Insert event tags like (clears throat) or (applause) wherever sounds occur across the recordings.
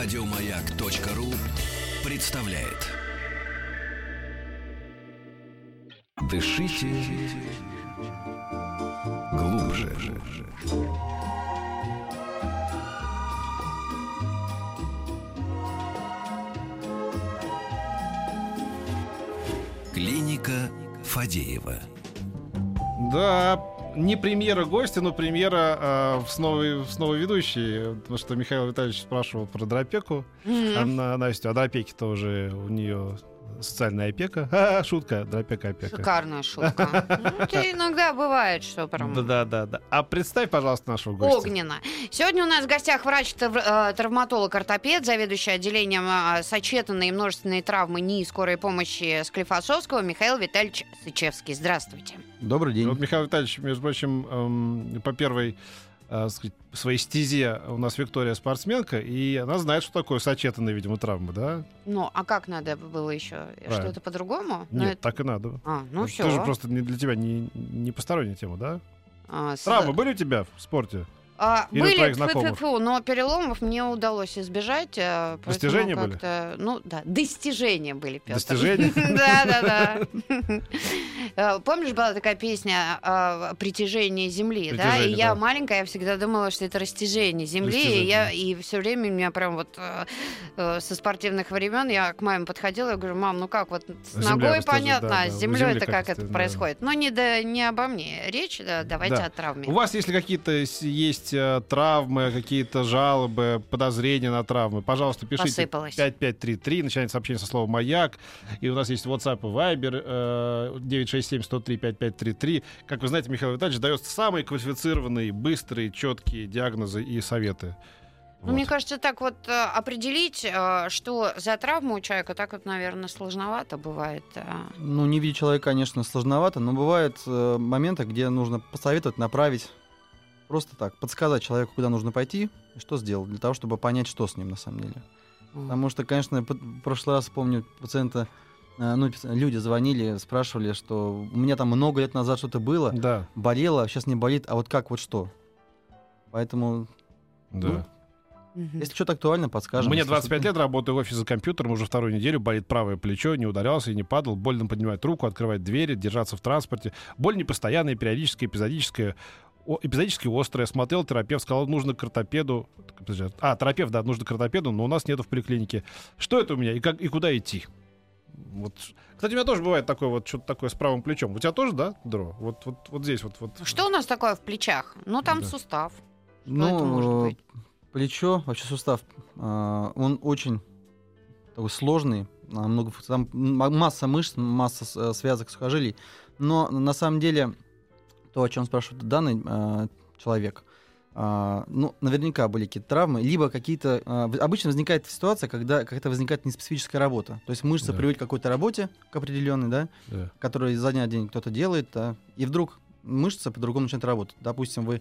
Радиомаяк.ру представляет. Дышите глубже. Клиника Фадеева. Да, не премьера гостя, но премьера э, с, новой, с новой ведущей. Потому что Михаил Витальевич спрашивал про дропеку. А на Настю, а дропеки-то уже у нее социальная опека. (laughs) А, шутка, дропека опека. Шикарная шутка. (laughs) Ну, это иногда бывает, что прям... Да, да, да, да. А представь, пожалуйста, нашего гостя. Огненно. Сегодня у нас в гостях врач-травматолог-ортопед, заведующий отделением э, сочетанной и множественной травмы НИИ скорой помощи Склифосовского Михаил Витальевич Сычевский. Здравствуйте. Добрый день. Вот Михаил Витальевич, между прочим, эм, по первой э, сказать, своей стезе у нас Виктория спортсменка, и она знает, что такое сочетанные, видимо, травмы, да? Ну, а как надо было еще? Правильно. Что-то по-другому? Ну, Нет, это- так и надо. А, ну Это все. тоже просто не для тебя не, не посторонняя тема, да? Травмы были у тебя в спорте? А, Или у были, твоих тьфу-тьфу-тьфу, знакомых? но переломов мне удалось избежать. э, Достижения были? Ну да, достижения были, Петр. Достижения? (laughs) Да, да, да. Помнишь, была такая песня э, «Притяжение Земли», да? И я маленькая, я всегда думала, что это растяжение Земли, и я и все время меня прям вот э, э, со спортивных времен я к маме подходила и говорю, мам, ну как вот с ногой понятно, а с У землей это как это, происходит? Но не обо мне речь, да, давайте Да. о травме. У вас, если какие-то с- есть э, травмы, какие-то жалобы, подозрения на травмы, пожалуйста, пишите. Посыпалось. 5533, начинается сообщение со слова «Маяк». И у нас есть WhatsApp и Viber э, 967-103-5533. Как вы знаете, Михаил Витальевич дает самые квалифицированные, быстрые, четкие диагнозы и советы. Ну, Вот. Мне кажется, так вот э, определить, э, что за травма у человека, так вот, наверное, сложновато бывает. э. Ну, не видя человека, конечно, сложновато, но бывают э, моменты, где нужно посоветовать, направить, просто так, подсказать человеку, куда нужно пойти и что сделать, для того, чтобы понять, что с ним на самом деле. Потому что, конечно, в прошлый раз, помню, пациента, э, ну, люди звонили, спрашивали, что у меня там много лет назад что-то было, Да, болело, сейчас не болит, а вот как, вот что? Поэтому, да. Мгм. если что-то актуально, подскажем. Мне Если 25 что-то- лет, работаю в офисе за компьютером, уже вторую неделю болит правое плечо, не ударялся и не падал, больно поднимать руку, открывать двери, держаться в транспорте. Боль непостоянная, периодическая, эпизодическая, о- эпизодически острая. Смотрел терапевт, сказал, нужно к ортопеду. А, терапевт, да, нужно к ортопеду, но у нас нету в поликлинике. Что это у меня и, как, и куда идти? Вот. Кстати, у меня тоже бывает такое вот что-то такое с правым плечом. У тебя тоже, да, Дро? Вот, вот, вот здесь вот. вот. Что у нас такое в плечах? Ну, там Да. сустав. Что это может Ну, быть? плечо, вообще сустав, а, он очень такой сложный, а, много, там масса мышц, масса э, связок, сухожилий, но на самом деле то, о чем спрашивает данный а, человек, а, ну, наверняка были какие-то травмы, либо какие-то... в- обычно возникает ситуация, когда как-то возникает неспецифическая работа. То есть мышца Да. приводит к какой-то работе, к определенной, да, Да. который изо дня день кто-то делает, да, и вдруг мышца по-другому начинает работать. Допустим, вы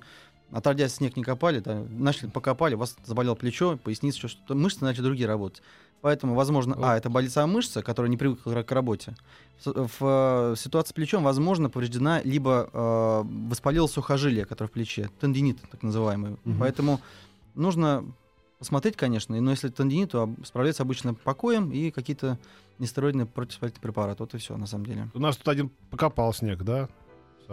отродясь снег не копали, да, начали покопали, у вас заболело плечо, поясница, еще что-то, мышцы начали другие работать. Поэтому, возможно, Вот. а, это сама мышца, которая не привыкла к работе. В, в, э, ситуации с плечом, возможно, повреждена либо э, воспалилось сухожилие, которое в плече, тендинит, так называемый. Мгм. Поэтому нужно посмотреть, конечно, но если тендинит, то справляется обычно покоем и какие-то нестероидные противовоспалительные препараты. Вот и все, на самом деле. У нас тут один покопал снег, да? (laughs)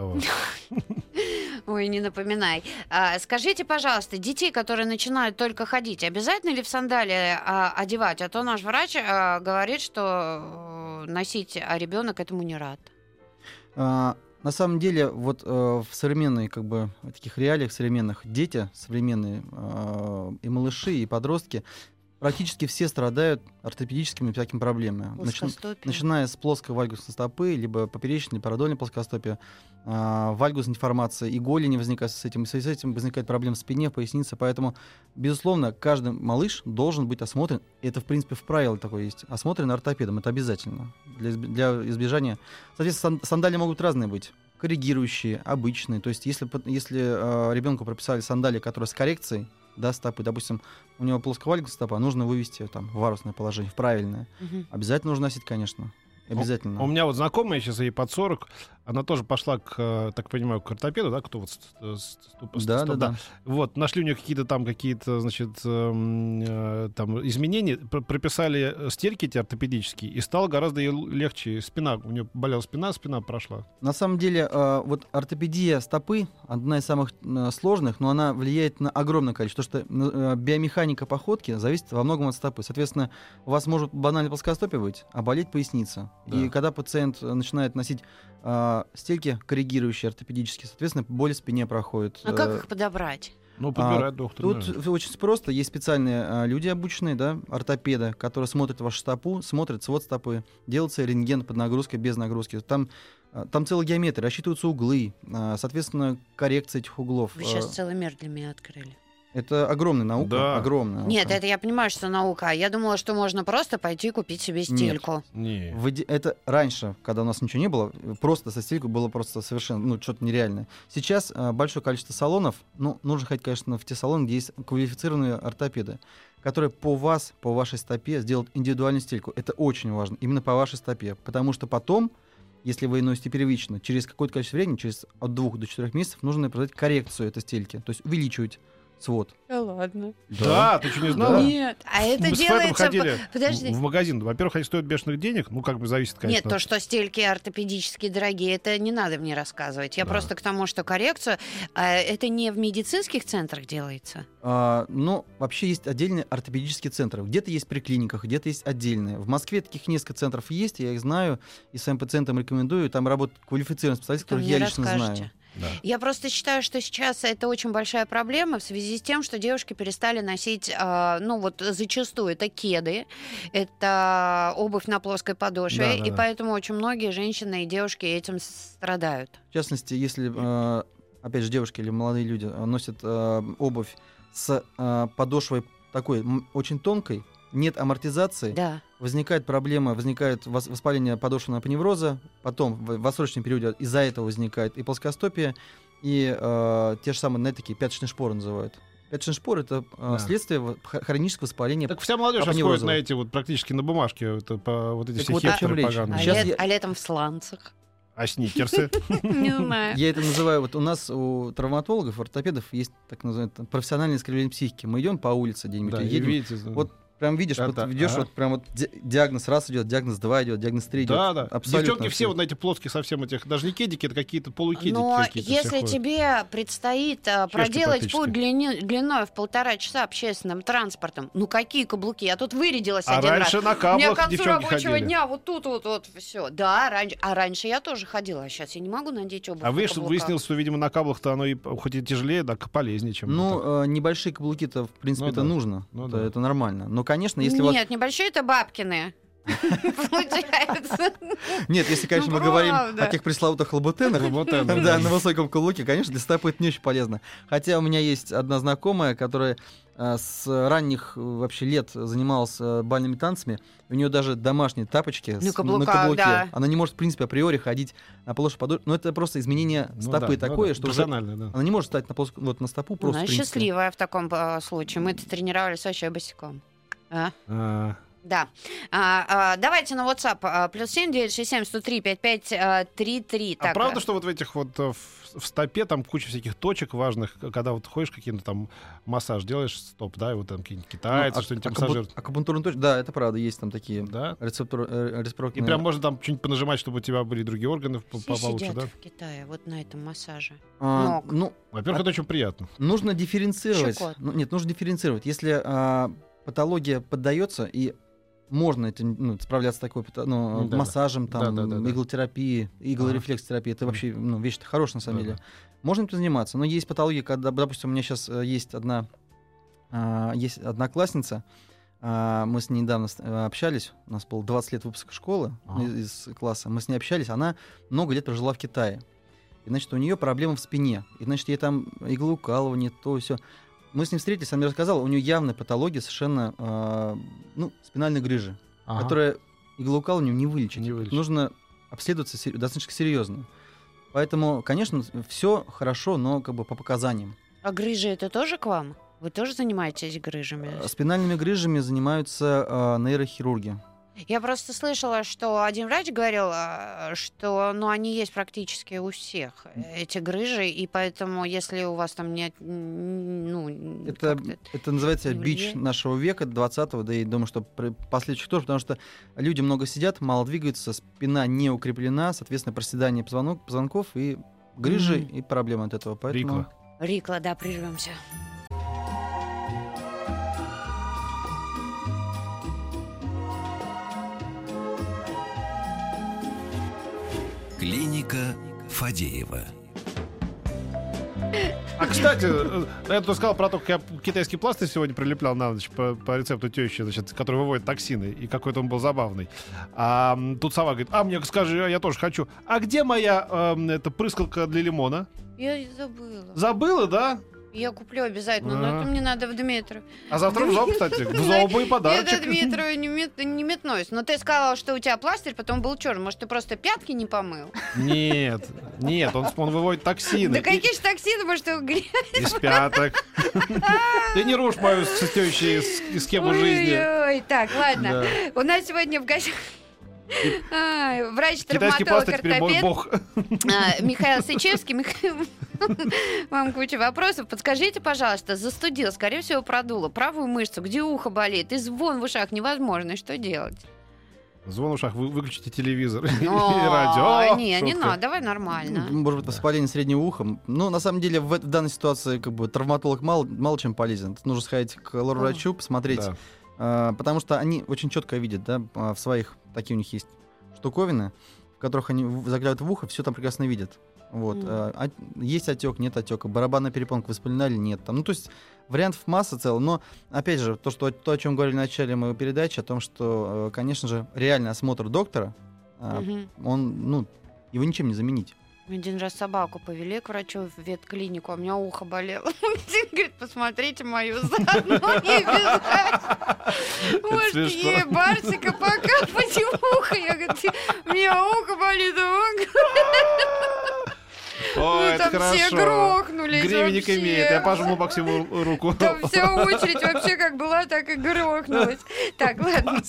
Ой, не напоминай. А, скажите, пожалуйста, детей, которые начинают только ходить, обязательно ли в сандалии а, одевать? А то наш врач а, говорит, что э, носить, а ребенок этому не рад. А, на самом деле, вот э, в современной, как бы, таких реалиях современных, дети современные, э, и малыши, и подростки, практически все страдают ортопедическими всякими проблемами. Начи- начиная с плоской вальгусной стопы, либо поперечной, парадольной плоскостопия, а, вальгусной деформации, и голени возникают с этим, и с этим возникает проблема в спине, в пояснице, поэтому, безусловно, каждый малыш должен быть осмотрен, и это, в принципе, в правилах такое есть, осмотрен ортопедом, это обязательно, для, изб- для избежания. Соответственно, сан- сандали могут разные быть, коррегирующие, обычные, то есть если, если ребенку прописали сандали, которые с коррекцией, да, стопы, допустим, у него плосковальгусная стопа, нужно вывести ее там в варусное положение, в правильное. Мгм. Обязательно нужно носить, конечно. Обязательно. У меня вот знакомая, сейчас ей под 40, она тоже пошла к, э, так понимаю, к ортопеду, да, кто вот... с- ступ- Да, стоп, да, да. Вот, нашли у нее какие-то там, какие-то, значит, эм, э, там изменения, пр- прописали э, стельки эти ортопедические, и стало гораздо ей легче. Спина, у нее болела спина, спина прошла. На самом деле, э, вот ортопедия стопы одна из самых э, сложных, но она влияет на огромное количество, потому что э, биомеханика походки зависит во многом от стопы. Соответственно, у вас может банально плоскостопие быть, а болеть поясница. Да. И когда пациент начинает носить э, стельки коррегирующие ортопедические, соответственно, боль в спине проходит. А как Э, их подобрать? Ну, подбирает доктор. Тут да. очень просто. Есть специальные а, люди обученные, да, ортопеды, которые смотрят вашу стопу, смотрят свод стопы, делается рентген под нагрузкой, без нагрузки. Там, а, там целая геометрия, рассчитываются углы, а, соответственно, коррекция этих углов. Вы сейчас А, целый мир для меня открыли. Это огромная наука, Да. огромная. Нет, наука. это я понимаю, что наука. Я думала, что можно просто пойти купить себе стельку. Не. В иде- Это раньше, когда у нас ничего не было, просто со стелькой было просто совершенно, ну, что-то нереальное. Сейчас а, большое количество салонов, ну, нужно ходить, конечно, в те салоны, где есть квалифицированные ортопеды, которые по вас, по вашей стопе сделают индивидуальную стельку. Это очень важно, именно по вашей стопе, потому что потом, если вы носите первично, через какое-то количество времени, через от двух до четырех месяцев, нужно производить коррекцию этой стельки, то есть увеличивать свод. Да ладно. Да, ты что не знал? Да. Нет, а это Мы с делается... по- ходили Подожди. в магазин. Во-первых, они стоят бешеных денег. Ну, как бы зависит, конечно. Нет, то, что стельки ортопедические дорогие, это не надо мне рассказывать. Я Да. просто к тому, что коррекцию, а, это не в медицинских центрах делается. А, ну, вообще есть отдельные ортопедические центры. Где-то есть при клиниках, где-то есть отдельные. В Москве таких несколько центров есть, я их знаю, и своим пациентам рекомендую. Там работают квалифицированные специалисты, которых я лично знаю. Да. Я просто считаю, что сейчас это очень большая проблема в связи с тем, что девушки перестали носить, а, ну вот зачастую это кеды, это обувь на плоской подошве, Да, да, и да. поэтому очень многие женщины и девушки этим страдают. В частности, если, э, опять же, девушки или молодые люди э, носят э, обувь с э, подошвой такой очень тонкой, нет амортизации, Да. возникает проблема, возникает вос- воспаление подошвенного пневроза, потом в в отсрочном периоде из-за этого возникает и плоскостопие, и э, те же самые, знаете, такие пяточные шпоры называют. Пяточный шпор это э, Да. следствие хронического воспаления. Так вся молодежь ходит на эти вот практически на бумажке, это по, вот эти Так все вот хипстеры поганые. А, Сейчас лет- я- а летом в сланцах. А сникерсы? (laughs) Не знаю. Я это называю, вот у нас у травматологов, ортопедов есть так называемое профессиональное искривление психики. Мы идем по улице где-нибудь, Да, едем, видите, вот прям видишь, вот Это- ведешь, ага. вот прям вот ди- диагноз раз идет, диагноз два идет, диагноз три идет. Да, да. Абсолютно Девчонки все вот на эти плоские совсем этих, даже не кедики, это какие-то полукедики Но какие-то все если ходят. тебе предстоит а, проделать путь длини- длиной в полтора часа общественным транспортом, ну какие каблуки? Я тут вырядилась А один раз. раньше на У меня к концу рабочего ходили. дня вот тут вот вот все. Да, раньше, а раньше я тоже ходила, а сейчас я не могу надеть обувь. А вы каблуках. выяснилось, что, видимо, на каблах-то оно и хоть и тяжелее, так полезнее, чем вот. Ну, э, небольшие каблуки-то, в принципе, Ну это да. нужно. Ну это, да. это нормально. Но, конечно, если вот... Нет, небольшие это бабкины. (laughs) Получается. Нет, если, конечно, Ну, мы говорим правда. о тех пресловутых лабутенах, (laughs) да, на высоком каблуке, конечно, для стопы это не очень полезно. Хотя у меня есть одна знакомая, которая э, с ранних э, вообще лет занималась э, бальными танцами. У нее даже домашние тапочки На с- каблуках, каблуке. да. Она не может, в принципе, априори ходить на плоскую подошву. Но это просто изменение Ну стопы да, такое, ну да, что уже профессиональное, да. она не может стать на, плоск- вот, на стопу просто. Она счастливая в таком случае. Мы-то тренировались вообще босиком. А? А, Да. А, а, давайте на WhatsApp. а, Плюс семь девять шесть семь сто три пять пять а, три три. а правда, что вот в этих вот э, в, в стопе там куча всяких точек важных, когда вот ходишь каким-то там массаж делаешь, стоп, да, и вот там какие-нибудь китайцы, Ну, а- что-нибудь а кабу- массажируют. акупунктурные точки, да, это правда, есть там такие Да? рецептор, э, И реципрокные- прям можно там что-нибудь понажимать, чтобы у тебя были другие органы по- Все получше, сидят да? в Китае вот на этом массаже. А, ног. ну, Во-первых, это очень приятно. Нужно дифференцировать. Щекот. Ну, нет, нужно дифференцировать. Если а, патология поддается и можно этим ну, справляться такой ну, Ну, да, да. массажем, там, Да-да-да-да. иглотерапией, иглорефлекстерапией, это вообще ну, вещь хорошая на самом Да-да. деле. Можно этим заниматься, но есть патологии, когда, допустим, у меня сейчас есть одна а, есть одноклассница, а, мы с ней недавно э, общались, у нас было 20 лет выпуска школы Ага. из, из класса, мы с ней общались, она много лет прожила в Китае. И, значит, у нее проблемы в спине. И, значит, ей там иглоукалывание, то все. Мы с ним встретились, она мне рассказала, у нее явная патология совершенно, а, ну, спинальной грыжи, Ага. которая иглоукалыванием не вылечить. Не вылечить. Нужно обследоваться сер- достаточно серьезно. Поэтому, конечно, все хорошо, но как бы по показаниям. А грыжи это тоже к вам? Вы тоже занимаетесь грыжами? Э, Спинальными грыжами занимаются а, нейрохирурги. Я просто слышала, что один врач говорил, а, что ну, они есть практически у всех, эти грыжи, и поэтому, если у вас там нет... Ну, Это, это называется бич нашего века, 20-го, да и думаю, что последующих тоже, потому что люди много сидят, мало двигаются, спина не укреплена, соответственно, проседание позвонок, позвонков и грыжи, Мгм. и проблемы от этого. Поэтому... Рикла. Рикла, да, прервемся. Клиника Фадеева. А, кстати, э, я тут сказал про то, как я китайский пластырь сегодня прилеплял на ночь по, по рецепту тещи, значит, который выводит токсины, и какой-то он был забавный. А тут сова говорит, а мне скажи, я тоже хочу. А где моя эм, эта прыскалка для лимона? Я забыла. Забыла, да? Я куплю обязательно, но это мне надо в Дмитров. А завтра в зоб, кстати, (laughs) в Я подарочек. до Дмитрова не, мет- не метнусь. Но ты сказала, что у тебя пластырь, потом был черный. Может, ты просто пятки не помыл? Нет, нет, он, он выводит токсины. Да какие же токсины, может, ты грязь? Из пяток. Ты не рушь мою с тещей с- схему жизни. Ой, так, ладно. У нас сегодня в гостях Ай, Китайский теперь мой бог. а, Михаил Сычевский. Михаил, Вам куча вопросов. Подскажите, пожалуйста, застудил, скорее всего, продуло правую мышцу, где ухо болит, и звон в ушах невозможно. Что делать? Звон в ушах, вы выключите телевизор (laughs) и радио. Не, не надо, давай нормально. Ну, Может быть, воспаление среднего уха. Ну, на самом деле, в, данной ситуации как бы травматолог мало, мало чем полезен. Тут нужно сходить к лор-врачу, посмотреть, а, потому что они очень четко видят, да, а, в своих, такие у них есть штуковины, в которых они заглядывают в ухо, все там прекрасно видят. Вот. А, а есть отек, нет отека, барабанная перепонка воспалена или нет. Там, ну, то есть вариантов масса целая, но, опять же, то, что, то, о чем говорили в начале моей передачи, о том, что, э, конечно же, реальный осмотр доктора, Мгм. он, ну, его ничем не заменить. Один раз собаку повели к врачу в ветклинику, а у меня ухо болело. (laughs) Один говорит, посмотрите мою заодно не обязательно. Может, ей Барсика покапать в ухо. Я говорю, «Ты- у меня ухо болит, а он Ой, Ну, там все хорошо. грохнулись Гривенник вообще. имеет. Я пожму Максиму ру- руку. Там вся очередь вообще как была, так и грохнулась. Так, ладно.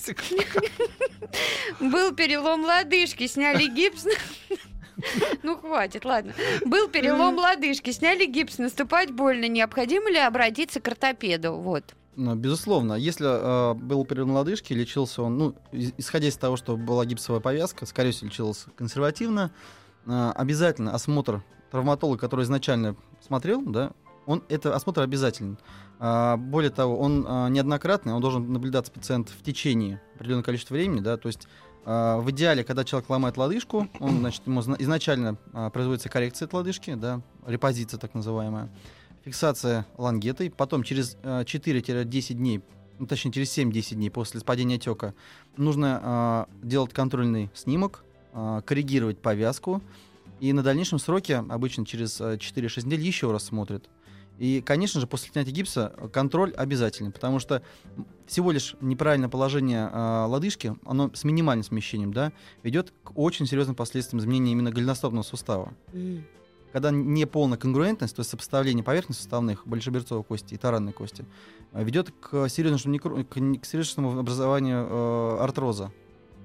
Был перелом лодыжки, сняли гипс. (laughs) Ну, хватит, ладно. Был перелом лодыжки, сняли гипс, наступать больно. Необходимо ли обратиться к ортопеду? Вот. Ну, Безусловно, если э, был перелом лодыжки, лечился он, ну, исходя из того, что была гипсовая повязка, скорее всего, лечился консервативно, э, обязательно осмотр травматолога, который изначально смотрел, да, он, это осмотр обязателен. А, более того, он а, неоднократный, он должен наблюдаться пациент в течение определенного количества времени, да, то есть в идеале, когда человек ломает лодыжку, он, значит, ему зна- изначально а, производится коррекция этой лодыжки, да, репозиция так называемая, фиксация лангетой, потом через э, 4-10 дней, ну, точнее через 7-10 дней после падения отека нужно а, делать контрольный снимок, а, коррегировать повязку, и на дальнейшем сроке, обычно через э, 4-6 недель, еще раз смотрят. И, конечно же, после снятия гипса э, контроль обязательный, потому что всего лишь неправильное положение э, лодыжки, оно с минимальным смещением, да, ведет к очень серьезным последствиям изменения именно голеностопного сустава когда не полная конгруентность, то есть сопоставление поверхностей суставных, большеберцовой кости и таранной кости, э, ведет к серьезному, некро- к к серьезному образованию э, артроза.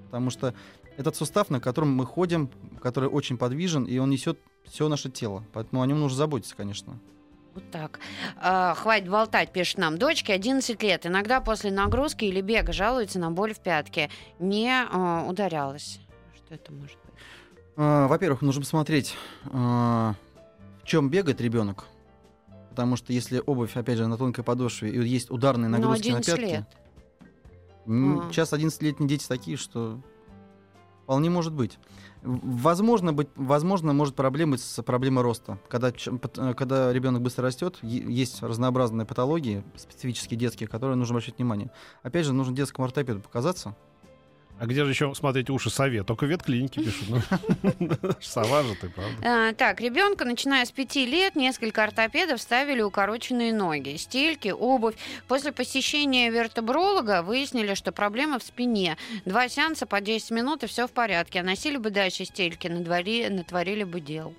Потому что этот сустав, на котором мы ходим, который очень подвижен, и он несет все наше тело. Поэтому о нем нужно заботиться, конечно. Вот так. А, хватит болтать, пишет нам. Дочке 11 лет. Иногда после нагрузки или бега жалуется на боль в пятке. Не а, ударялась. Что это может быть? А, Во-первых, нужно посмотреть, а, в чем бегает ребенок. Потому что если обувь, опять же, на тонкой подошве, и есть ударные нагрузки на 11 пятки, лет. А. Сейчас 11-летние дети такие, что вполне может быть. Возможно, быть, возможно, может проблема с проблемой роста. Когда, э, когда ребенок быстро растет, есть разнообразные патологии, специфические детские, которые нужно обращать внимание. Опять же, нужно детскому ортопеду показаться. А где же еще смотреть уши сове? Только в ветклинике пишут. ну. (laughs) Сова же ты, правда? А, так, ребенка, начиная с 5 лет, несколько ортопедов ставили укороченные ноги, стельки, обувь. После посещения вертебролога выяснили, что проблема в спине. Два сеанса по 10 минут, и все в порядке. А носили бы дальше стельки, натворили бы дел.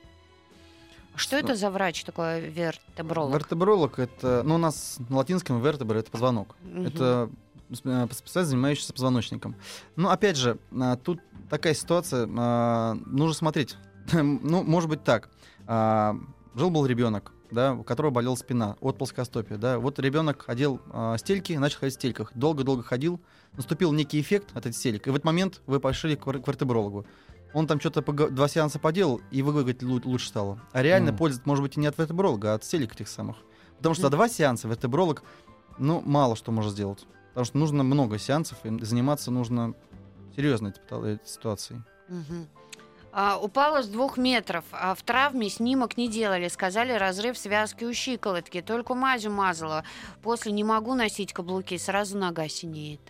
Что это за врач такой вертебролог? Вертебролог это, ну, у нас на латинском вертебра это позвонок. Это специалист, занимающийся позвоночником. Но опять же, а, тут такая ситуация, а, нужно смотреть. (laughs) ну, может быть так. А, жил-был ребенок, да, у которого болела спина от плоскостопия. Да. Вот ребенок одел э, стельки, начал ходить в стельках. Долго-долго ходил, наступил некий эффект от этих стелек. И в этот момент вы пошли к, к вертебрологу. Он там что-то два сеанса поделал, и вы говорите, лучше стало. А реально mm. польза, может быть, и не от вертебролога, а от стелек этих самых. Потому что за два сеанса вертебролог, ну, мало что может сделать. Потому что нужно много сеансов, и заниматься нужно серьезной этой ситуацией. Mm-hmm. А, упала с двух метров, а в травме снимок не делали. Сказали, разрыв связки у щиколотки. Только мазью мазала. После не могу носить каблуки, сразу нога синеет.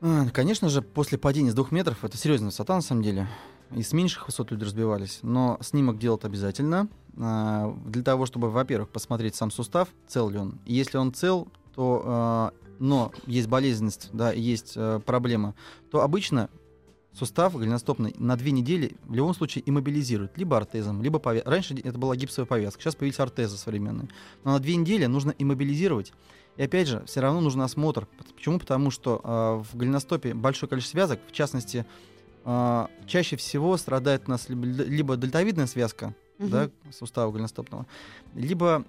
А, конечно же, после падения с двух метров, это серьезная высота на самом деле, и с меньших высот люди разбивались, но снимок делать обязательно, а, для того, чтобы, во-первых, посмотреть сам сустав, цел ли он. И если он цел, то, а, но есть болезненность, да, есть э, проблема, то обычно сустав голеностопный на две недели в любом случае иммобилизируют. Либо артезом, либо повязкой. Раньше это была гипсовая повязка, сейчас появились артезы современные. Но на две недели нужно иммобилизировать. И опять же, все равно нужен осмотр. Почему? Потому что э, в голеностопе большое количество связок, в частности, э, чаще всего страдает у нас либо, либо дельтовидная связка угу. да, сустава голеностопного, либо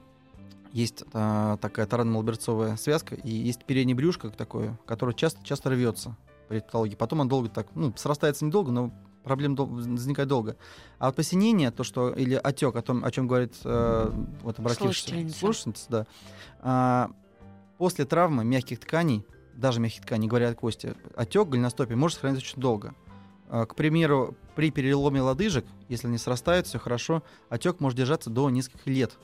есть э, такая таранно-малберцовая связка, и есть переднее брюшко такое, которое часто, часто рвется при патологии. Потом он долго так, ну, срастается недолго, но проблем дол- возникает долго. А вот посинение, то, что, или отек, о том, о чем говорит э, вот обратившийся слушательница, да, а, после травмы мягких тканей, даже мягких тканей, говоря о кости, отек голеностопия может сохраняться очень долго. А, к примеру, при переломе лодыжек, если они срастают, все хорошо, отек может держаться до нескольких лет.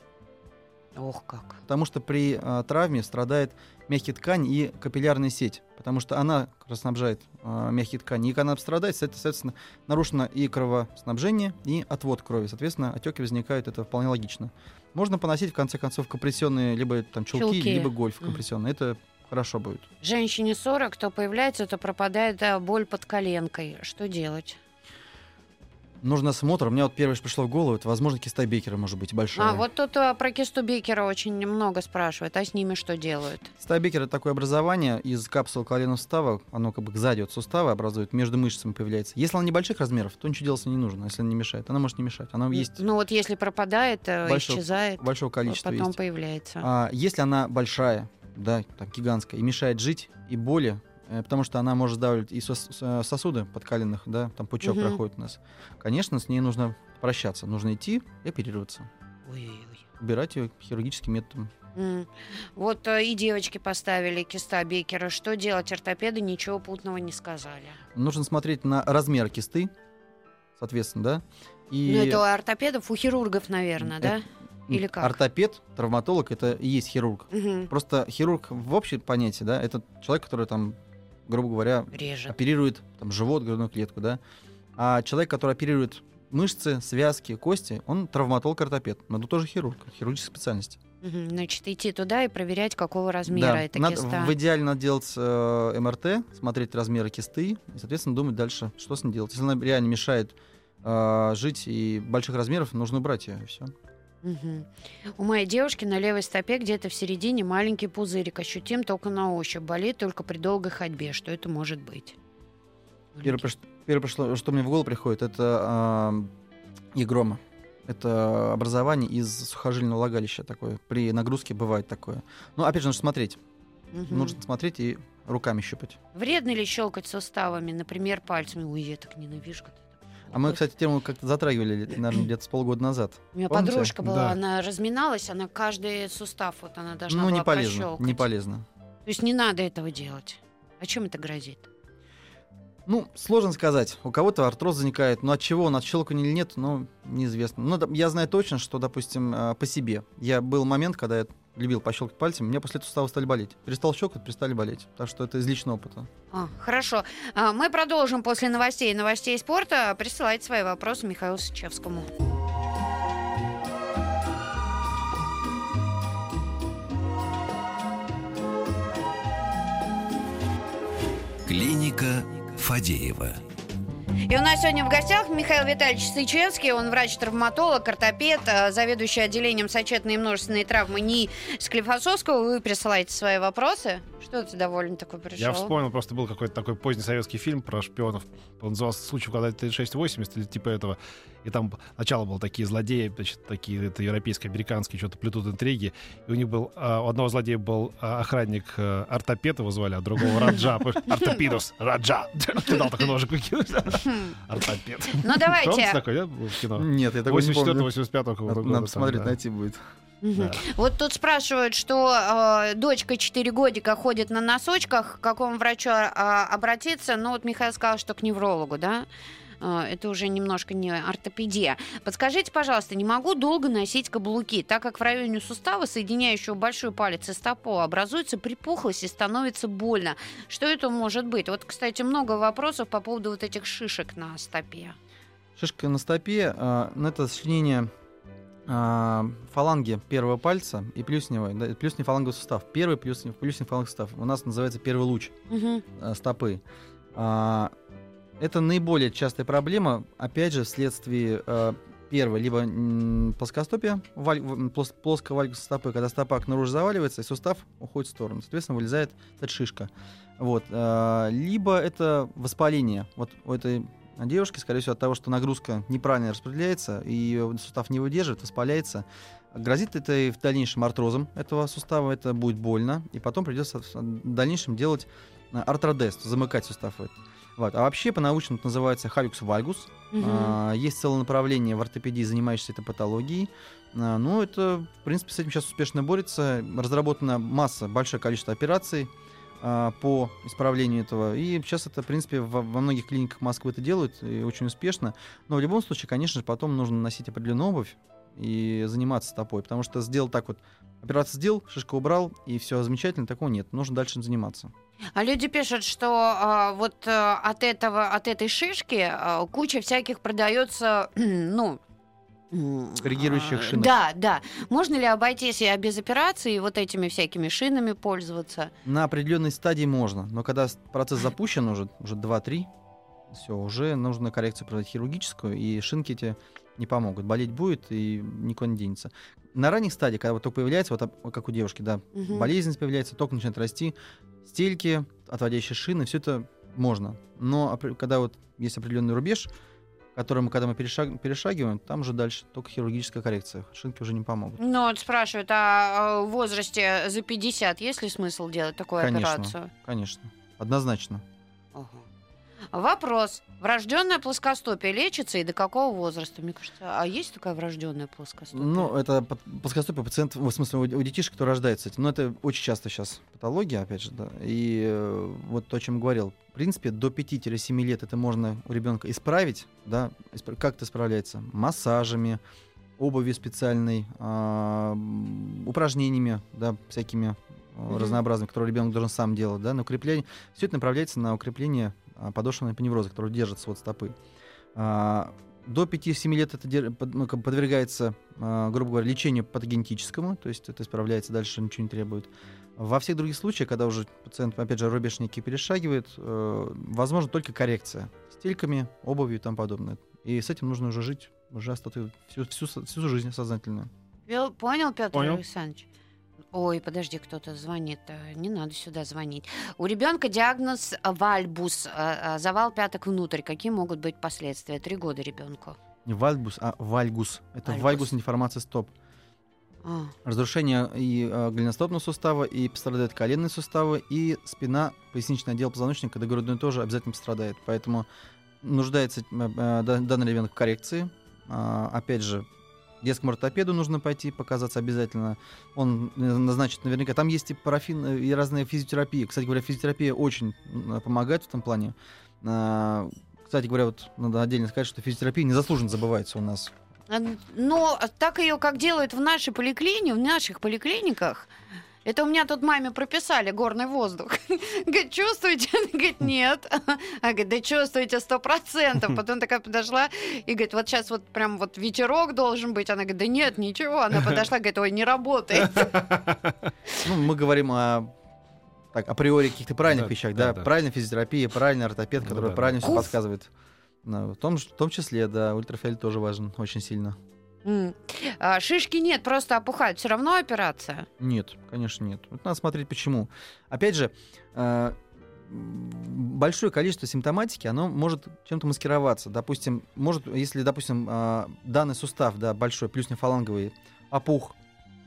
Ох как. Потому что при э, травме страдает мягкие ткани и капиллярная сеть, потому что она снабжает э, мягкие ткани. И когда она страдает, соответственно, нарушено и кровоснабжение, и отвод крови. Соответственно, отеки возникают, это вполне логично. Можно поносить, в конце концов, компрессионные, либо там чулки, чулки. либо гольф компрессионный. Mm. Это хорошо будет. Женщине 40, то появляется, то пропадает боль под коленкой. Что делать? Нужен осмотр. У меня вот первое, что пришло в голову, это, возможно, киста Бекера может быть большая. А, вот тут а, про кисту Бекера очень много спрашивают. А с ними что делают? Киста Бекера — это такое образование из капсул коленного сустава. Оно как бы сзади от сустава образует, между мышцами появляется. Если она небольших размеров, то ничего делать не нужно, если она не мешает. Она может не мешать. Она есть... Ну вот если пропадает, э, большого, исчезает, большого количества потом есть. появляется. А, если она большая, да, там, гигантская, и мешает жить, и боли, потому что она может сдавливать и сосуды подкаленных, да, там пучок угу. проходит у нас. Конечно, с ней нужно прощаться, нужно идти и оперироваться. Ой-ой-ой. Убирать ее хирургическим методом. Mm. Вот э, и девочки поставили киста Бекера. Что делать? Ортопеды ничего путного не сказали. Нужно смотреть на размер кисты, соответственно, да. И... Ну, это у ортопедов, у хирургов, наверное, это... да? Или как? Ортопед, травматолог это и есть хирург. Угу. Просто хирург в общем понятии, да, это человек, который там грубо говоря, Режет. оперирует там, живот, грудную клетку, да. А человек, который оперирует мышцы, связки, кости, он травматолог-ортопед. Но тоже хирург, хирургическая специальность. Угу, значит, идти туда и проверять, какого размера да, эта надо, киста. В идеале надо делать э, МРТ, смотреть размеры кисты и, соответственно, думать дальше, что с ней делать. Если она реально мешает э, жить и больших размеров, нужно убрать ее, и все. Угу. У моей девушки на левой стопе где-то в середине маленький пузырик, ощутим только на ощупь, болит только при долгой ходьбе. Что это может быть? Первое, первое что, что мне в голову приходит, это э, ягрома. Это образование из сухожильного влагалища такое. При нагрузке бывает такое. Ну, опять же, нужно смотреть. Угу. Нужно смотреть и руками щупать. Вредно ли щелкать суставами, например, пальцами? Ой, я так ненавижу, когда а мы, кстати, тему как-то затрагивали, наверное, где-то с полгода назад. У меня Помните? подружка была, да. она разминалась, она каждый сустав вот она должна ну, была не полезно, прощелкать. не полезно. То есть не надо этого делать. О чем это грозит? Ну, сложно сказать. У кого-то артроз возникает, но от чего он, от щелкания или нет, ну, неизвестно. Ну, я знаю точно, что, допустим, а, по себе. Я был момент, когда я любил пощелкать пальцем, мне после этого суставы стали болеть. Перестал щелкать, перестали болеть. Так что это из личного опыта. А, хорошо. А, мы продолжим после новостей новостей спорта. Присылайте свои вопросы Михаилу Сычевскому. Клиника Фадеева. И у нас сегодня в гостях Михаил Витальевич Сычевский, он врач-травматолог, ортопед, э, заведующий отделением сочетанной и множественной травмы НИИ Склифосовского. Вы присылаете свои вопросы. Что ты доволен такой пришел? Я вспомнил, просто был какой-то такой поздний советский фильм про шпионов. Он назывался «Случай в квадрате 3680» или типа этого. И там сначала были такие злодеи, значит, такие это европейские, американские, что-то плетут интриги. И у них был, а, у одного злодея был а, охранник а, ортопед, его звали, а другого Раджа. (laughs) Ортопидус, Раджа. (laughs) Ты дал такой ножик выкинуть. Ортопед. Ну давайте. Такой, да, в кино? Нет, я такой не помню. 84-85 года. Надо там, посмотреть, найти будет. Да. Вот тут спрашивают, что э, дочка 4 годика ходит на носочках, к какому врачу э, обратиться? Ну вот Михаил сказал, что к неврологу, да? Э, Это уже немножко не ортопедия. Подскажите, пожалуйста, не могу долго носить каблуки, так как в районе сустава, соединяющего большой палец и стопу, образуется припухлость и становится больно. Что это может быть? Вот, кстати, много вопросов по поводу вот этих шишек на стопе. Шишка на стопе, а, ну, это сочленение а, фаланги первого пальца и плюсневой, да, плюсневый фаланговый сустав. Первый плюсневый, плюсневый фаланговый сустав у нас называется первый луч э, стопы. А, это наиболее частая проблема, опять же, вследствие э, первой либо м, плоскостопия, валь- плос- плоского вальгуса стопы, когда стопа наружу заваливается, и сустав уходит в сторону. Соответственно, вылезает эта шишка. Вот. а, либо это воспаление. Вот у этой девушки, скорее всего, от того, что нагрузка неправильно распределяется, и сустав не выдерживает, воспаляется, Грозит это и в дальнейшем артрозом этого сустава, это будет больно, и потом придется в дальнейшем делать э, артродест, замыкать сустав. этот. Вот. А вообще по-научному это называется халюкс вальгус. Мгм. А, Есть целое направление в ортопедии, занимающееся этой патологией. А, Ну, это, в принципе, с этим сейчас успешно борется. Разработана масса, большое количество операций а, по исправлению этого. И сейчас это, в принципе, во, во многих клиниках Москвы это делают, и очень успешно. Но в любом случае, конечно же, потом нужно носить определенную обувь и заниматься стопой. Потому что сделал так вот, операцию сделал, шишку убрал, и все замечательно, такого нет. Нужно дальше заниматься. А люди пишут, что а, вот а, от этого, от этой шишки а, куча всяких продается, (clears throat) ну. м, Коррегирующих а, шинок. Да, да. Можно ли обойтись и без операции вот этими всякими шинами пользоваться? На определенной стадии можно, но когда процесс запущен уже, уже 2-3, все, уже нужно коррекцию проводить хирургическую, и шинки эти не помогут. Болеть будет и никуда не денется. На ранних стадиях, когда вот только появляется, вот как у девушки, да, Мгм. болезненность появляется, только начинает расти, стельки, отводящие шины, все это можно. Но когда вот есть определенный рубеж, который мы, когда мы перешаг- перешагиваем, там уже дальше только хирургическая коррекция. Шинки уже не помогут. Ну, вот спрашивают, а а, в возрасте за 50 есть ли смысл делать такую Конечно. операцию? Конечно. Однозначно. Ага. Вопрос. Врожденная плоскостопие лечится и до какого возраста? Мне кажется, а есть такая врожденная плоскостопие? Ну, это плоскостопие пациент, в смысле, у, детишек, кто рождается этим. Но это очень часто сейчас патология, опять же, да. И э, вот то, о чем говорил. В принципе, до 5-7 лет это можно у ребенка исправить, да. Как это исправляется? Массажами, обувью специальной, а, упражнениями, да, всякими Мгм. разнообразными, которые ребенок должен сам делать, да, на укрепление. Все это направляется на укрепление а, подошвенной паневрозы, которая держит свод стопы. А, до 5-7 лет это ну, подвергается, а, грубо говоря, лечению патогенетическому, то есть это исправляется, дальше ничего не требует. Во всех других случаях, когда уже пациент, опять же, рубеж некий перешагивает, э, возможно только коррекция стельками, обувью и тому подобное. И с этим нужно уже жить уже остаток- всю, всю, всю жизнь сознательно. Пел- Понял, Петр Понял. Александрович? Ой, подожди, кто-то звонит. э, Не надо сюда звонить. У ребенка диагноз вальбус, э, э, завал пяток внутрь. Какие могут быть последствия? Три года ребенку. Не вальгус, а вальгус. Это Вальгус. вальгус деформация стоп. А, Разрушение и э, голеностопного сустава, и пострадают коленные суставы, и спина, поясничный отдел позвоночника, до грудной тоже обязательно пострадает. Поэтому нуждается э, да- данный ребенок в коррекции. А, опять же, детскому ортопеду нужно пойти, показаться обязательно. Он э, назначит наверняка. Там есть и парафин, э, и разные физиотерапии. Кстати говоря, физиотерапия очень помогает в этом плане. А, Кстати говоря, вот надо отдельно сказать, что физиотерапия незаслуженно забывается у нас. Но так ее, как делают в нашей поликлинике, в наших поликлиниках, это у меня тут маме прописали горный воздух. (laughs) Говорит, чувствуете? Она говорит, нет. А говорит, да чувствуете сто процентов. Потом такая подошла и говорит, вот сейчас вот прям вот ветерок должен быть. Она говорит, да нет, ничего. Она подошла, говорит, ой, не работает. (laughs) Ну, мы говорим о так, априори каких-то правильных Да, вещах, да, да, да. правильная физиотерапия, правильный ортопед, Ну который да, правильно да. все подсказывает. Ну, в, том, в том числе, да, ультрафиолет тоже важен очень сильно. А, Шишки нет, просто опухают. Все равно операция. Нет, конечно, нет. Вот надо смотреть, почему. Опять же, э, большое количество симптоматики, оно может чем-то маскироваться. Допустим, может, если, допустим, э, данный сустав, да, большой, плюснефаланговый, опух,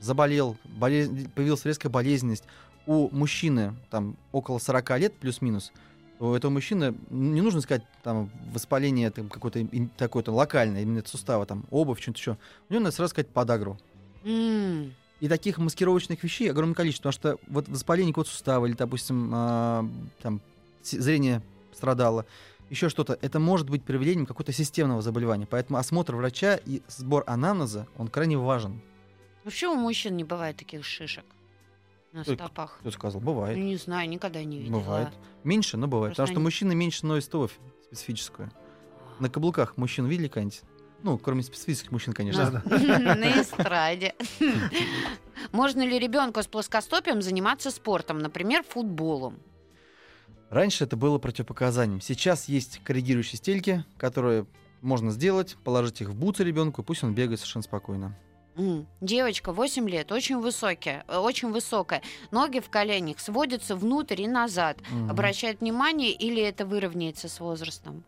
заболел, болезнь- появилась резкая болезненность, у мужчины там около 40 лет плюс-минус, у этого мужчины не нужно сказать там воспаление там, какое-то такое-то локальное, именно сустава, там обувь, что-нибудь еще. У него надо сразу сказать подагру. М. И таких маскировочных вещей огромное количество, потому что вот воспаление какого-то сустава или, допустим, а, там зрение страдало, еще что-то, это может быть проявлением какого-то системного заболевания. Поэтому осмотр врача и сбор анамнеза, он крайне важен. Вообще у мужчин не бывает таких шишек на стопах. Кто сказал? Ну, Бывает. не знаю, никогда не видела. Бывает. Меньше, но бывает. Просто потому что они- мужчины меньше носят обувь специфическую. На каблуках мужчин видели когда-нибудь? Ну, кроме специфических мужчин, конечно. На (laughs) на эстраде. (laughs) Можно ли ребенку с плоскостопием заниматься спортом, например, футболом? Раньше это было противопоказанием. Сейчас есть коррегирующие стельки, которые можно сделать, положить их в бутсы ребенку, и пусть он бегает совершенно спокойно. Девочка, 8 лет, очень высокая, э, очень высокая. Ноги в коленях сводятся внутрь и назад. Мгм. Обращает внимание или это выровняется с возрастом?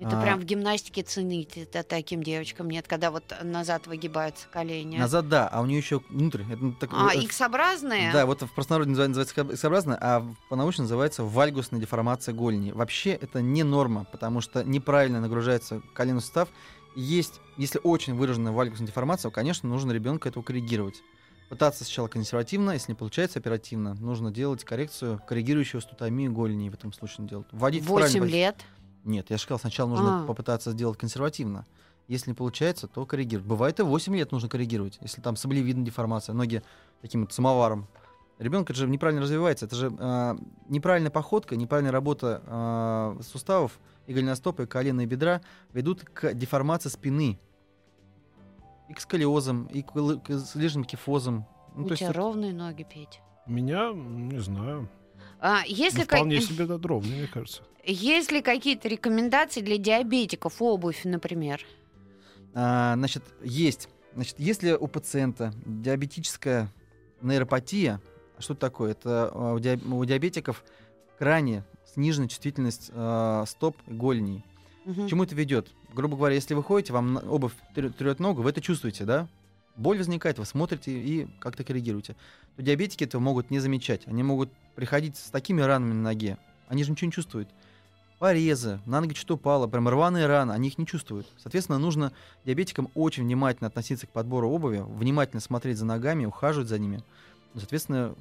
Это А. прям в гимнастике ценить. Это таким девочкам нет, когда вот назад выгибаются колени. Назад, да, а у нее еще внутрь. Это так- А, э, иксообразные? Да, вот в простонародье называется, иксообразно, а по-научно называется вальгусная деформация голени. Вообще это не норма, потому что неправильно нагружается коленный сустав. Есть, если очень выраженная вальгусная деформация, конечно, нужно ребенка этого коррегировать. Пытаться сначала консервативно, если не получается оперативно, нужно делать коррекцию, коррегирующую стутомию голени в этом случае делать. Вводить в правильный 8 позицию. лет. Нет, я же сказал, сначала нужно А. попытаться сделать консервативно. Если не получается, то коррегировать. Бывает и 8 лет нужно коррегировать, если там саблевидная деформация, ноги таким вот самоваром. Ребенок же неправильно развивается. Это же а, неправильная походка, неправильная работа а, суставов и голеностопа, и колена, и бедра ведут к деформации спины. И к сколиозам, и к, к слежным кифозам. Ну, У то есть тебя это- ровные ноги, Петь. Меня, не знаю, А, если, ну, вполне себе да, ровный, мне кажется. есть ли какие-то рекомендации для диабетиков, обувь, например? А, значит, есть. Значит, если у пациента диабетическая нейропатия, что это такое? Это а, у диабетиков крайне сниженная чувствительность а, стоп и голеней. Мгм. К чему это ведет? Грубо говоря, если вы ходите, вам обувь трёт ногу, вы это чувствуете, да? Боль возникает, вы смотрите и как-то коррегируете. То диабетики этого могут не замечать. Они могут приходить с такими ранами на ноге. Они же ничего не чувствуют. Порезы, на ноги что-то упало, прям рваные раны, они их не чувствуют. Соответственно, нужно диабетикам очень внимательно относиться к подбору обуви, внимательно смотреть за ногами, ухаживать за ними. Ну, Соответственно,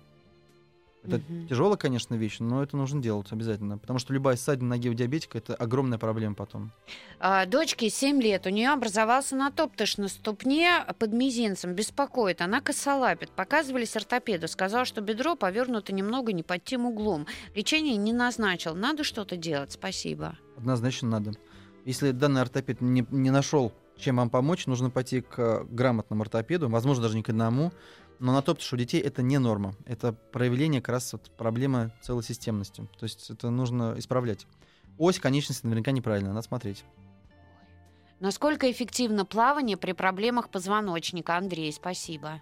это Мгм. тяжелая, конечно, вещь, но это нужно делать обязательно. Потому что любая ссадина на ноге у диабетика это огромная проблема потом. А, дочке 7 лет, у нее образовался натоптыш на ступне под мизинцем, беспокоит, она косолапит. Показывались ортопеду, сказал, что бедро повернуто немного не под тем углом. Лечение не назначил, надо что-то делать, спасибо. Однозначно надо. Если данный ортопед не, не нашел, чем вам помочь, нужно пойти к грамотному ортопеду, возможно, даже не к одному. Но на топтыш у детей это не норма. Это проявление как раз вот проблемы целой системности. То есть это нужно исправлять. Ось конечности наверняка неправильно, надо смотреть. Насколько эффективно плавание при проблемах позвоночника? Андрей, спасибо.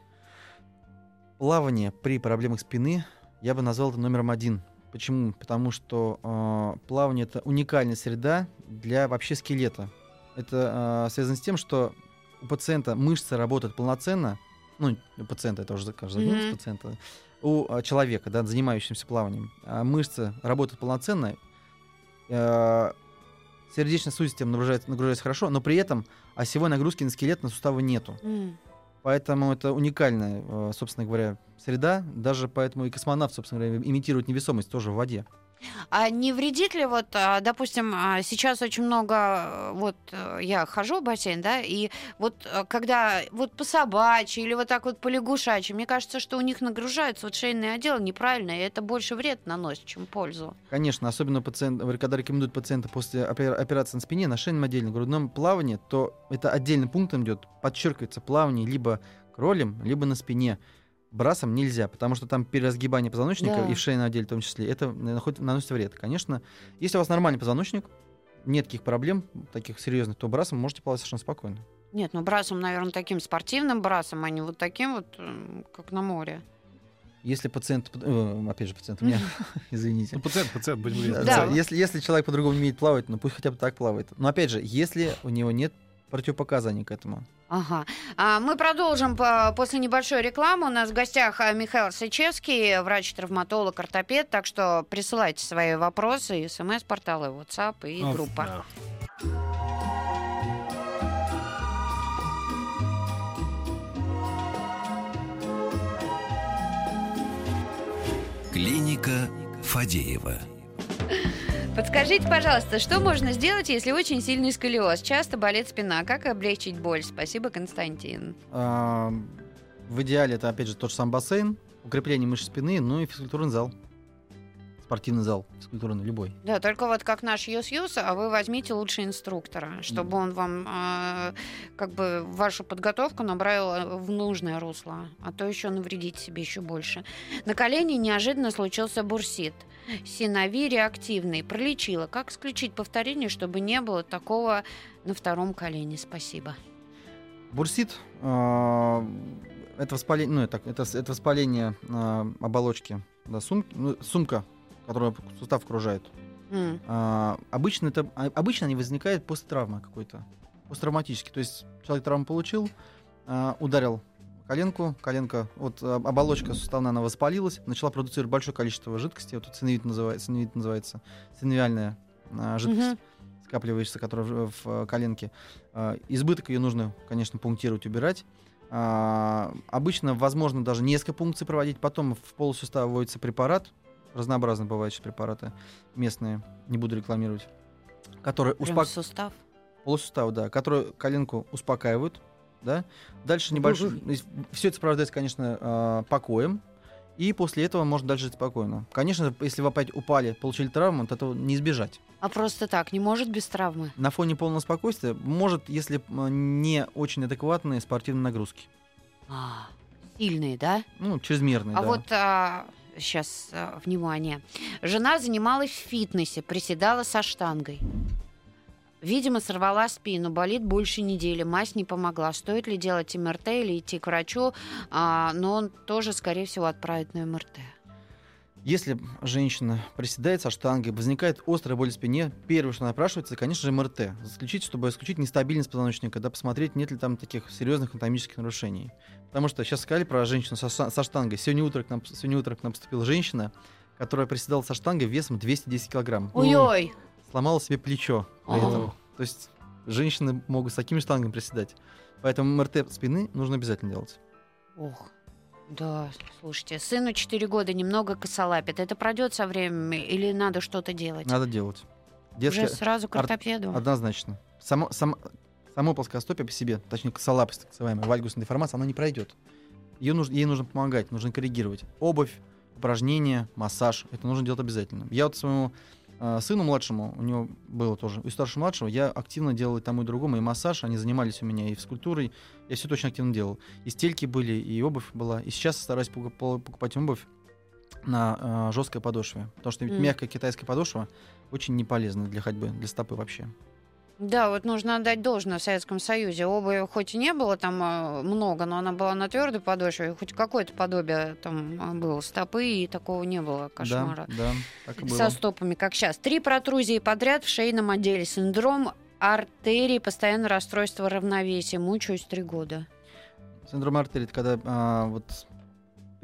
Плавание при проблемах спины я бы назвал это номером один. Почему? Потому что э, плавание это уникальная среда для вообще скелета. Это э, связано с тем, что у пациента мышцы работают полноценно. Ну, у пациента, это уже Мгм. с пациента. У э, человека, да, занимающегося плаванием, а мышцы работают полноценно. Э, сердечно-сосудистая система нагружается, нагружается хорошо, но при этом осевой нагрузки на скелет, на суставы нету. М. Поэтому это уникальная, э, собственно говоря, среда. Даже поэтому и космонавт, собственно говоря, имитирует невесомость тоже в воде. А не вредит ли вот, а, допустим, а, сейчас очень много, э, вот э, я хожу в бассейн, да, и вот э, когда вот по собачьи или вот так вот по лягушачьи, мне кажется, что у них нагружается вот шейный отдел неправильно, и это больше вред наносит, чем пользу. Конечно, особенно пациент, когда рекомендуют пациента после опер- операции на спине, на шейном отделе, на грудном плавании, то это отдельным пунктом идет, подчеркивается плавание либо кролем, либо на спине. Брасом нельзя, потому что там переразгибание позвоночника Да. и в шейном отделе в том числе, это наносит, наносит вред. Конечно, если у вас нормальный позвоночник, нет таких проблем, таких серьезных, то брасом можете плавать совершенно спокойно. Нет, ну брасом, наверное, таким спортивным брасом, а не вот таким вот, м, как на море. Если пациент, э, опять же, пациент, меня, (laughs) извините. Ну, пациент, пациент, будем говорить. Да. Да, Если, если человек по-другому не умеет плавать, ну пусть хотя бы так плавает. Но опять же, если у него нет противопоказаний к этому. Ага. А, мы продолжим по- после небольшой рекламы. У нас в гостях а, Михаил Сычевский, врач-травматолог, ортопед. Так что присылайте свои вопросы, смс-порталы, WhatsApp и Ну, группа. да. Клиника Фадеева. Подскажите, пожалуйста, что можно сделать, если очень сильный сколиоз? Часто болит спина. Как облегчить боль? Спасибо, Константин. А, В идеале это, опять же, тот же сам бассейн, укрепление мышц спины, ну и физкультурный зал. Спортивный зал, физкультурный, любой. Да, только вот как наш Юс-Юс, а вы возьмите лучше инструктора, чтобы он вам э, как бы вашу подготовку набрал в нужное русло, а то еще навредите себе еще больше. На колене неожиданно случился бурсит. Синови реактивный. Пролечила. Как исключить повторение, чтобы не было такого на втором колене? Спасибо. Бурсит а, это воспаление, ну, это, это, это воспаление а, оболочки, да, сум- ну, сумка, которая сустав окружает. М, А, обычно, это, а, обычно они возникают после травмы какой-то, посттравматически. То есть человек травму получил, а, ударил коленку, коленка, вот а, оболочка суставная, она воспалилась, начала продуцировать большое количество жидкости, вот синовит называется, синовит называется, синовиальная а, жидкость, Мгм. скапливающаяся, которая в, в, э, коленке. А, избыток ее нужно, конечно, пунктировать, убирать. А, обычно возможно даже несколько пункций проводить, потом в полусустава вводится препарат, разнообразные бывают сейчас препараты местные, не буду рекламировать, которые прям успок... сустав. полусустав, да, которые коленку успокаивают, да. Дальше небольшой, все это сопровождается, конечно, а, покоем, и после этого можно дальше жить спокойно. Конечно, если вы опять упали, получили травму, то этого не избежать. А просто так, не может без травмы? На фоне полного спокойствия может, если м, не очень адекватные спортивные нагрузки, А, сильные, да? ну чрезмерные, А да. вот сейчас внимание. Жена занималась в фитнесе, приседала со штангой. Видимо, сорвала спину, болит больше недели, мазь не помогла. Стоит ли делать МРТ или идти к врачу? А, но он тоже, скорее всего, отправит на МРТ. Если женщина приседает со штангой, возникает острая боль в спине, первое, что напрашивается, конечно же, МРТ. Исключить, чтобы исключить нестабильность позвоночника, да, посмотреть, нет ли там таких серьезных анатомических нарушений. Потому что сейчас сказали про женщину со, со штангой. Сегодня утром, к нам, сегодня утром к нам поступила женщина, которая приседала со штангой весом 210 килограмм. Ой-ой! Сломала себе плечо при Ага. этом. То есть женщины могут с такими штангами приседать. Поэтому МРТ спины нужно обязательно делать. Ох, да, слушайте, сыну 4 года немного косолапит. Это пройдет со временем или надо что-то делать? Надо делать. Уже Детская, сразу к ор- ортопеду? Однозначно. Само, сам- само плоскостопие по себе, точнее, косолапость, так называемая, вальгусная деформация, она не пройдет. Ее нужно, ей нужно помогать, нужно коррегировать. Обувь, упражнения, массаж. Это нужно делать обязательно. Я вот своему сыну младшему, у него было тоже, и старшего младшего, я активно делал и тому, и другому, и массаж. Они занимались у меня и физкультурой. Я все это очень активно делал. И стельки были, и обувь была. И сейчас стараюсь покуп- покупать обувь на жесткой подошве. Потому что М. мягкая китайская подошва очень не полезна для ходьбы, для стопы вообще. Да, вот нужно отдать должное в Советском Союзе. Обуви хоть и не было там э, много, но она была на твердой подошве, хоть какое-то подобие там э, было стопы, и такого не было кошмара. Да, да, так и было. Со стопами, как сейчас. Три протрузии подряд в шейном отделе. Синдром артерии, постоянное расстройство равновесия. Мучаюсь три года. Синдром артерии, это когда а, вот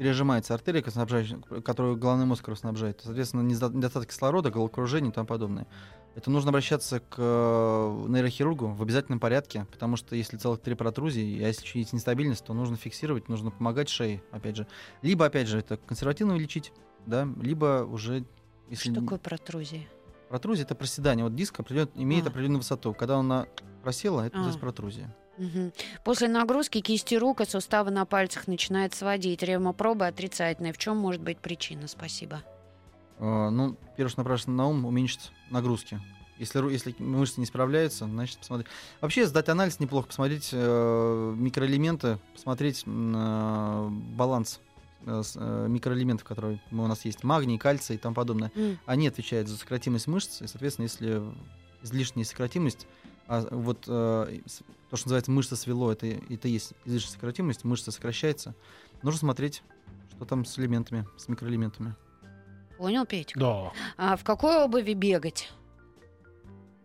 пережимается артерия, которую головной мозг снабжает. Соответственно, недо- недостаток кислорода, головокружение и тому подобное. Это нужно обращаться к э, нейрохирургу в обязательном порядке, потому что если целых три протрузии, а если еще есть нестабильность, то нужно фиксировать, нужно помогать шее, опять же. Либо, опять же, это консервативно лечить, да, либо уже... Если Что такое протрузия? Протрузия — это проседание. Вот диск определен- имеет А. определенную высоту. Когда она просела, это А. называется протрузия. После нагрузки кисти рук и суставы на пальцах начинает сводить. Ревмопробы отрицательные. В чем может быть причина? Спасибо. Э, Ну, первое, что напрашивается на ум, уменьшить нагрузки. Если, если мышцы не справляются, значит, посмотреть. Вообще, сдать анализ неплохо, посмотреть э, микроэлементы, посмотреть на баланс э, э, микроэлементов, которые у нас есть, магний, кальций и тому подобное. М. Они отвечают за сократимость мышц, и, соответственно, если излишняя сократимость, а вот э, то, что называется мышца свело, это, это и есть излишняя сократимость, мышца сокращается. Нужно смотреть, что там с элементами, с микроэлементами. Понял, Петь? Да. А в какой обуви бегать?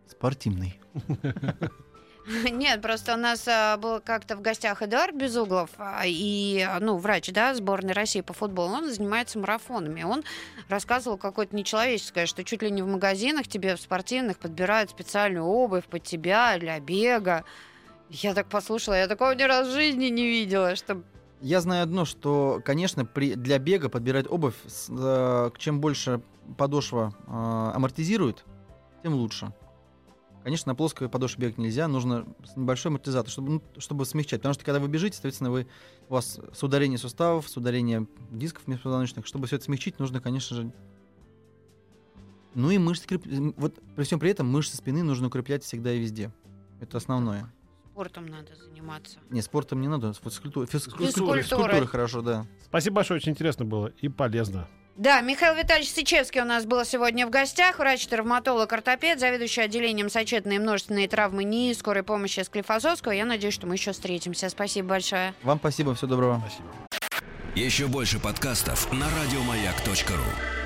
Спортивный. (laughs) (laughs) Нет, просто у нас а, был как-то в гостях Эдуард Безуглов, а, и, а, ну, врач, да, сборной России по футболу, он занимается марафонами. Он рассказывал какое-то нечеловеческое, что чуть ли не в магазинах тебе в спортивных подбирают специальную обувь под тебя для бега. Я так послушала, я такого ни разу в жизни не видела, что Я знаю одно, что, конечно, при, для бега подбирать обувь, э, чем больше подошва э, амортизирует, тем лучше. Конечно, на плоской подошве бегать нельзя, нужно небольшой амортизатор, чтобы, ну, чтобы смягчать. Потому что когда вы бежите, соответственно, вы, у вас с ударения суставов, с ударения дисков межпозвоночных, чтобы все это смягчить, нужно, конечно же... Ну и мышцы, креп- вот при всем при этом мышцы спины нужно укреплять всегда и везде. Это основное. спортом надо заниматься. Не, спортом не надо, физкультура, Физкультурой. физкультура хорошо, да. Спасибо большое, очень интересно было и полезно. Да, Михаил Витальевич Сычевский у нас был сегодня в гостях, врач-травматолог, ортопед, заведующий отделением сочетанной и множественной травмы НИИ скорой помощи Склифосовского. Я надеюсь, что мы еще встретимся. Спасибо большое. Вам спасибо, всего доброго. Спасибо. Еще больше подкастов на радиомаяк.ру.